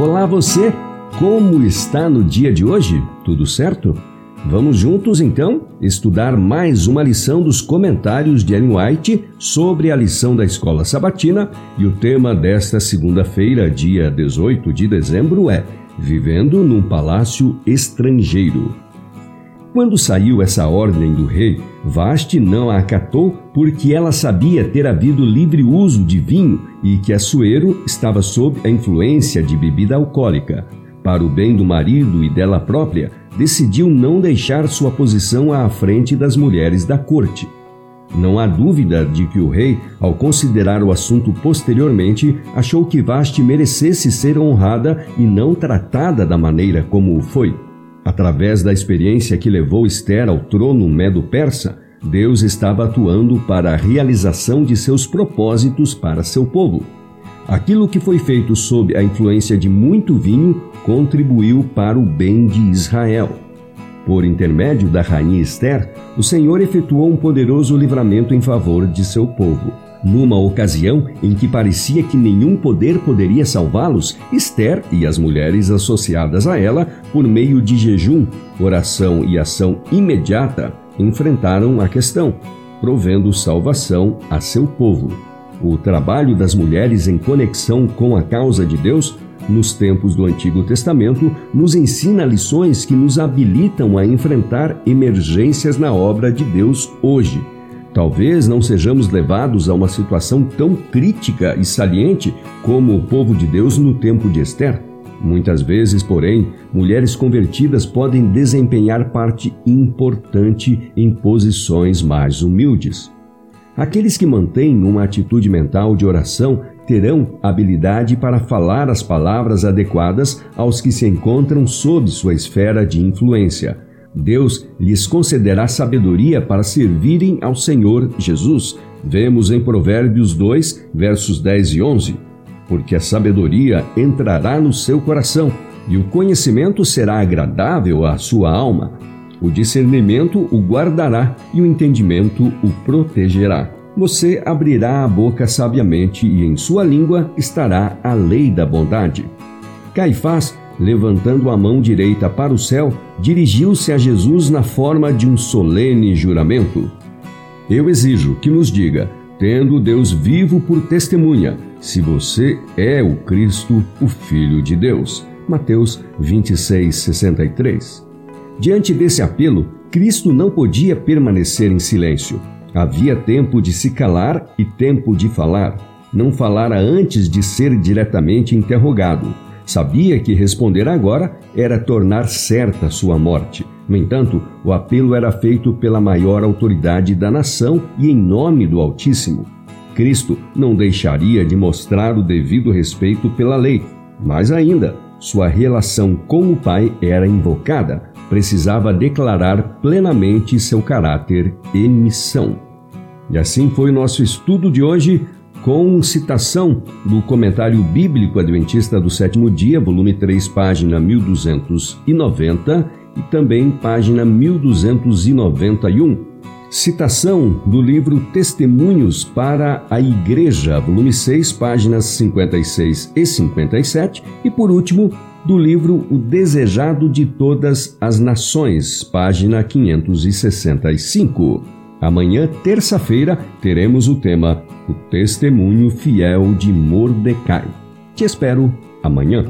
Olá você! Como está no dia de hoje? Tudo certo? Vamos juntos então estudar mais uma lição dos comentários de Ellen White sobre a lição da escola sabatina e o tema desta segunda-feira, dia 18 de dezembro, é Vivendo num Palácio Estrangeiro. Quando saiu essa ordem do rei, Vaste não a acatou porque ela sabia ter havido livre uso de vinho e que Assuero estava sob a influência de bebida alcoólica. Para o bem do marido e dela própria, decidiu não deixar sua posição à frente das mulheres da corte. Não há dúvida de que o rei, ao considerar o assunto posteriormente, achou que Vaste merecesse ser honrada e não tratada da maneira como o foi. Através da experiência que levou Esther ao trono medo-persa, Deus estava atuando para a realização de seus propósitos para seu povo. Aquilo que foi feito sob a influência de muito vinho contribuiu para o bem de Israel. Por intermédio da rainha Esther, o Senhor efetuou um poderoso livramento em favor de seu povo. Numa ocasião em que parecia que nenhum poder poderia salvá-los, Esther e as mulheres associadas a ela, por meio de jejum, oração e ação imediata, enfrentaram a questão, provendo salvação a seu povo. O trabalho das mulheres em conexão com a causa de Deus nos tempos do Antigo Testamento nos ensina lições que nos habilitam a enfrentar emergências na obra de Deus hoje Talvez não sejamos levados a uma situação tão crítica e saliente como o povo de Deus no tempo de Esther. Muitas vezes, porém, mulheres convertidas podem desempenhar parte importante em posições mais humildes. Aqueles que mantêm uma atitude mental de oração terão habilidade para falar as palavras adequadas aos que se encontram sob sua esfera de influência Deus lhes concederá sabedoria para servirem ao Senhor Jesus. Vemos em Provérbios 2, versos 10 e 11. Porque a sabedoria entrará no seu coração, e o conhecimento será agradável à sua alma. O discernimento o guardará, e o entendimento o protegerá. Você abrirá a boca sabiamente, e em sua língua estará a lei da bondade. Caifás levantando a mão direita para o céu, dirigiu-se a Jesus na forma de um solene juramento. Eu exijo que nos diga, tendo Deus vivo por testemunha, se você é o Cristo, o Filho de Deus. Mateus 26, 63. Diante desse apelo, Cristo não podia permanecer em silêncio. Havia tempo de se calar e tempo de falar. Não falara antes de ser diretamente interrogado. Sabia que responder agora era tornar certa sua morte. No entanto, o apelo era feito pela maior autoridade da nação e em nome do Altíssimo. Cristo não deixaria de mostrar o devido respeito pela lei. Mais ainda, sua relação com o Pai era invocada. Precisava declarar plenamente seu caráter e missão. E assim foi nosso estudo de hoje com citação do Comentário Bíblico Adventista do Sétimo Dia, volume 3, página 1290 e também página 1291. Citação do livro Testemunhos para a Igreja, volume 6, páginas 56 e 57, e por último, do livro O Desejado de Todas as Nações, página 565. Amanhã, terça-feira, teremos o tema O Testemunho Fiel de Mordecai. Te espero amanhã.